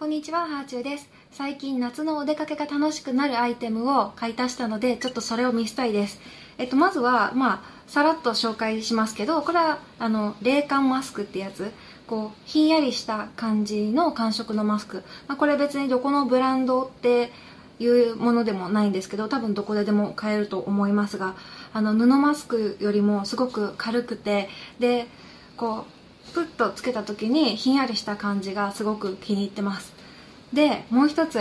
こんにちは、ハーチューです。最近夏のお出かけが楽しくなるアイテムを買い足したので、ちょっとそれを見せたいです。えっと、まずは、まあ、さらっと紹介しますけど、これは、あの、冷感マスクってやつ。こう、ひんやりした感じの感触のマスク。まあ、これ別にどこのブランドっていうものでもないんですけど、多分どこででも買えると思いますが、あの、布マスクよりもすごく軽くて、で、こう、プッとつけた時にひんやりした感じがすごく気に入ってます。でもう一つ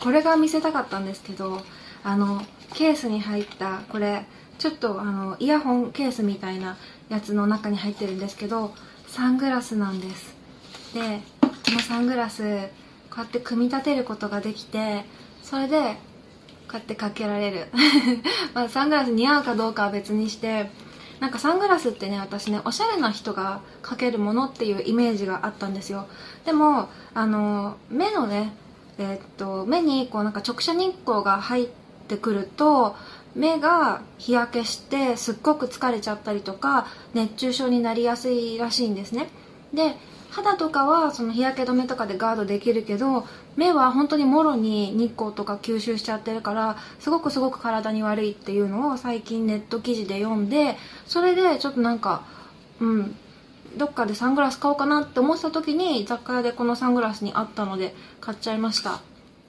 これが見せたかったんですけどあのケースに入ったこれちょっとあのイヤホンケースみたいなやつの中に入ってるんですけどサングラスなんです。でこのサングラスこうやって組み立てることができてそれでこうやってかけられる。まあサングラス似合うかどうかは別にしてなんかサングラスってね私ねおしゃれな人がかけるものっていうイメージがあったんですよ。でもあの目のねえーっと目にこうなんか直射日光が入ってくると目が日焼けしてすっごく疲れちゃったりとか熱中症になりやすいらしいんですね。で肌とかはその日焼け止めとかでガードできるけど目は本当にもろに日光とか吸収しちゃってるからすごくすごく体に悪いっていうのを最近ネット記事で読んでそれでちょっとなんかうんどっかでサングラス買おうかなって思ってた時に雑貨屋でこのサングラスにあったので買っちゃいました、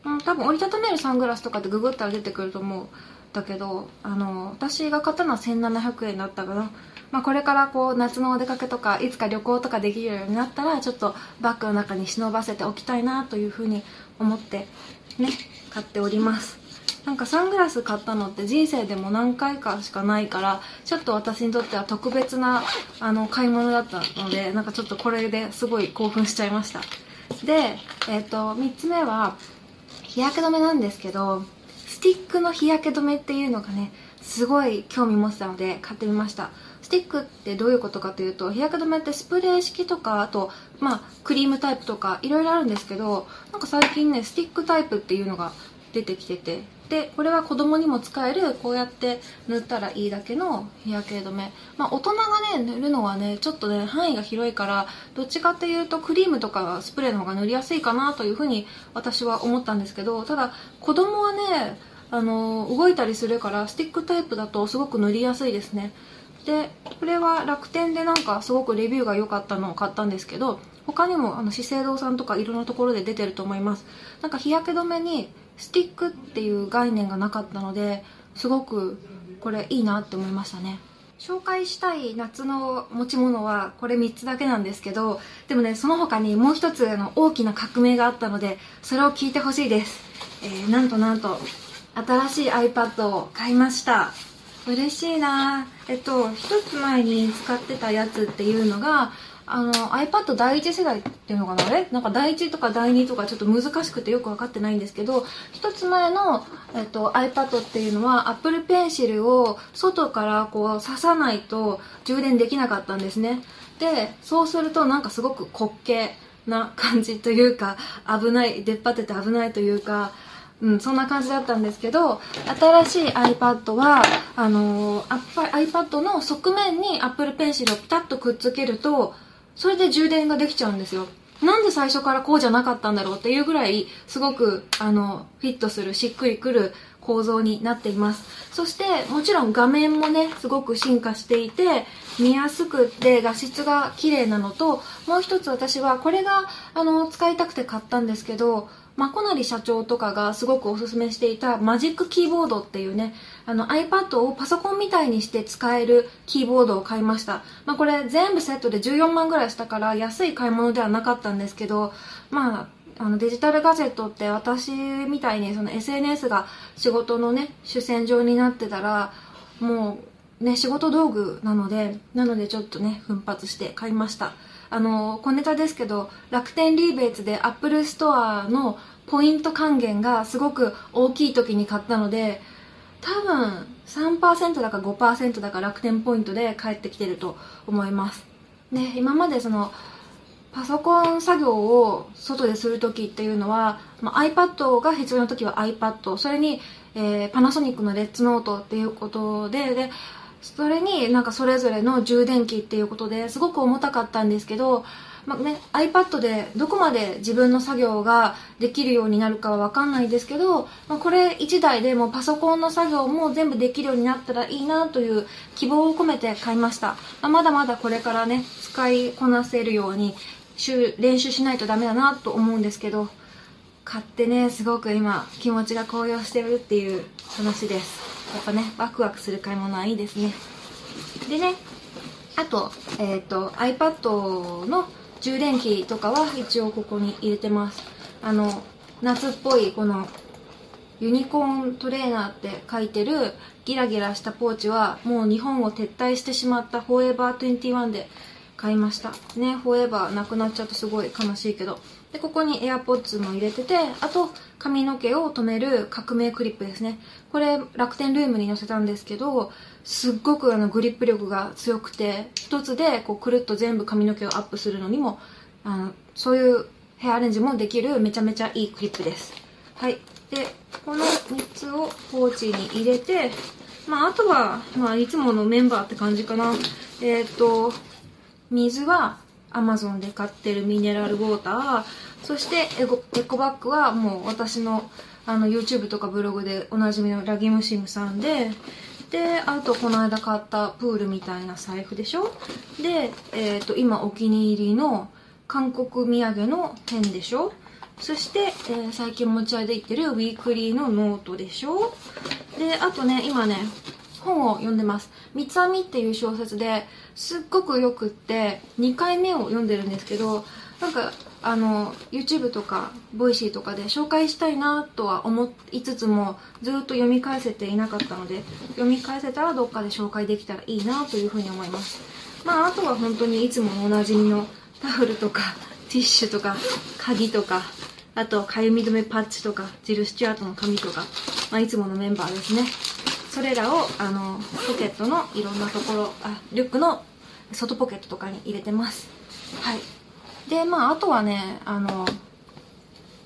うん、多分折りたためるサングラスとかってググったら出てくると思う。だけどあの私が買ったのは1700円だったかなまあ、これからこう夏のお出かけとかいつか旅行とかできるようになったらちょっとバッグの中に忍ばせておきたいなというふうに思ってね買っております。なんかサングラス買ったのって人生でも何回かしかないからちょっと私にとっては特別なあの買い物だったのでなんかちょっとこれですごい興奮しちゃいました。で、えっと3つ目は日焼け止めなんですけどティックの日焼け止めっていうのがねすごい興味持ってたので買ってみました。スティックってどういうことかというと日焼け止めってスプレー式とかあとまあクリームタイプとかいろいろあるんですけどなんか最近ねスティックタイプっていうのが出てきててでこれは子供にも使えるこうやって塗ったらいいだけの日焼け止め。まあ大人がね塗るのはねちょっとね範囲が広いからどっちかっていうとクリームとかスプレーの方が塗りやすいかなというふうに私は思ったんですけどただ子供はねあの動いたりするからスティックタイプだとすごく塗りやすいですね。でこれは楽天でなんかすごくレビューが良かったのを買ったんですけど他にもあの資生堂さんとかいろんなところで出てると思います。なんか日焼け止めにスティックっていう概念がなかったのですごくこれいいなって思いましたね。紹介したい夏の持ち物はこれ3つだけなんですけどでもねその他にもう一つの大きな革命があったのでそれを聞いてほしいです、えー、なんとなんと新しい iPad を買いました。嬉しいな。えっと一つ前に使ってたやつっていうのがあの iPad 第一世代っていうのかな？あれなんか第一とか第二とかちょっと難しくてよく分かってないんですけど一つ前の、えっと、iPad っていうのは Apple Pencil を外からこう刺さないと充電できなかったんですね。でそうするとなんかすごく滑稽な感じというか危ない出っ張ってて危ないというかうん、そんな感じだったんですけど新しい iPad はあのー、iPad の側面に Apple Pencil をピタッとくっつけるとそれで充電ができちゃうんですよ。なんで最初からこうじゃなかったんだろうっていうぐらいすごくあのフィットするしっくりくる構造になっています。そしてもちろん画面もねすごく進化していて見やすくて画質が綺麗なのともう一つ私はこれがあの使いたくて買ったんですけどまこなり社長とかがすごくおすすめしていたマジックキーボードっていうねあの iPad をパソコンみたいにして使えるキーボードを買いました、まあ、これ全部セットで14万ぐらいしたから安い買い物ではなかったんですけどまああのデジタルガジェットって私みたいにその SNS が仕事のね主戦場になってたらもうね仕事道具なのでなのでちょっとね奮発して買いました。あの小ネタですけど楽天リーベイツでアップルストアのポイント還元がすごく大きい時に買ったので多分3%だか5%だか楽天ポイントで返ってきてると思います。で今までそのパソコン作業を外でする時っていうのは、まあ、iPad が必要な時は iPad それに、えー、パナソニックのレッツノートっていうことででそれになんかそれぞれの充電器っていうことですごく重たかったんですけどまあね、iPad でどこまで自分の作業ができるようになるかはわかんないですけど、まあ、これ1台でもパソコンの作業も全部できるようになったらいいなという希望を込めて買いました。まあ、まだまだこれからね、使いこなせるように練習しないとダメだなと思うんですけど、買ってね、すごく今気持ちが高揚してるっていう話です。やっぱね、ワクワクする買い物はいいですね。でね、あと、えっ、ー、と、iPad の充電器とかは一応ここに入れてますあの夏っぽいこのユニコーントレーナーって書いてるギラギラしたポーチはもう日本を撤退してしまったフォーエバー21で買いました。ねフォーエバーなくなっちゃうとすごい悲しいけど。でここに AirPods も入れててあと髪の毛を留める革命クリップですね。これ楽天ルームに載せたんですけどすっごくあのグリップ力が強くて一つでこうくるっと全部髪の毛をアップするのにもあのそういうヘアアレンジもできるめちゃめちゃいいクリップです。はい。でこの3つをポーチに入れてまああとは、まあ、いつものメンバーって感じかな。えっ、ー、と水は Amazon で買ってるミネラルウォーターそしてエコエコバッグはもう私のあの YouTube とかブログでおなじみのラギムシムさんでであとこの間買ったプールみたいな財布でしょ？で、えーと、今お気に入りの韓国土産のペンでしょ？そして、えー、最近持ち歩いてるウィークリーのノートでしょ？であとね今ね本を読んでます「三つ編み」っていう小説ですっごくよくって2回目を読んでるんですけどなんかあの YouTube とか Voicy とかで紹介したいなとは思いつつもずっと読み返せていなかったので読み返せたらどっかで紹介できたらいいなというふうに思います。まああとは本当にいつもおなじみのタオルとかティッシュとか鍵とかあとかゆみ止めパッチとかジル・スチュアートの紙とか、まあ、いつものメンバーですね。それらをあのポケットのいろんなところあリュックの外ポケットとかに入れてます。はい。でまああとはねあの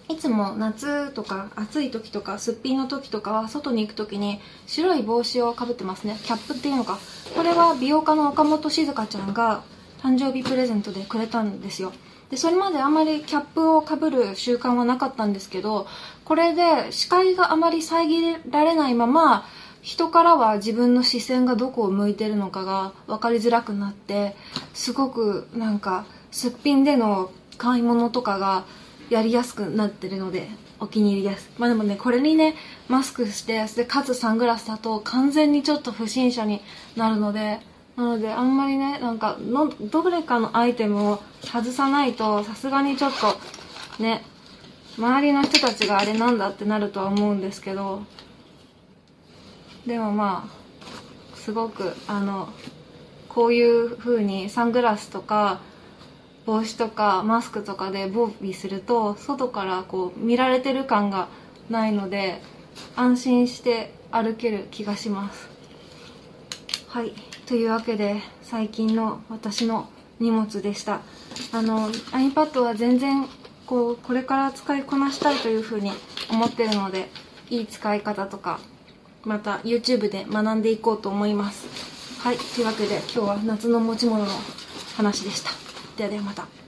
いつも夏とか暑い時とかすっぴんの時とかは外に行く時に白い帽子をかぶってますね。キャップっていうのか。これは美容家の岡本静香ちゃんが誕生日プレゼントでくれたんですよ。でそれまであまりキャップをかぶる習慣はなかったんですけどこれで視界があまり遮られないまま人からは自分の視線がどこを向いてるのかが分かりづらくなってすごくなんかすっぴんでの買い物とかがやりやすくなってるのでお気に入りです。まあでもねこれにねマスクしてでかつサングラスだと完全にちょっと不審者になるのでなのであんまりねなんかのどれかのアイテムを外さないとさすがにちょっとね周りの人たちがあれなんだってなるとは思うんですけどでもまあすごくあのこういう風にサングラスとか帽子とかマスクとかで防備すると外からこう見られてる感がないので安心して歩ける気がします。はい。というわけで最近の私の荷物でした。あの iPad は全然こうこれから使いこなしたいというふうに思ってるのでいい使い方とかまた YouTube で学んでいこうと思います。はい。というわけで今日は夏の持ち物の話でした。ではではまた。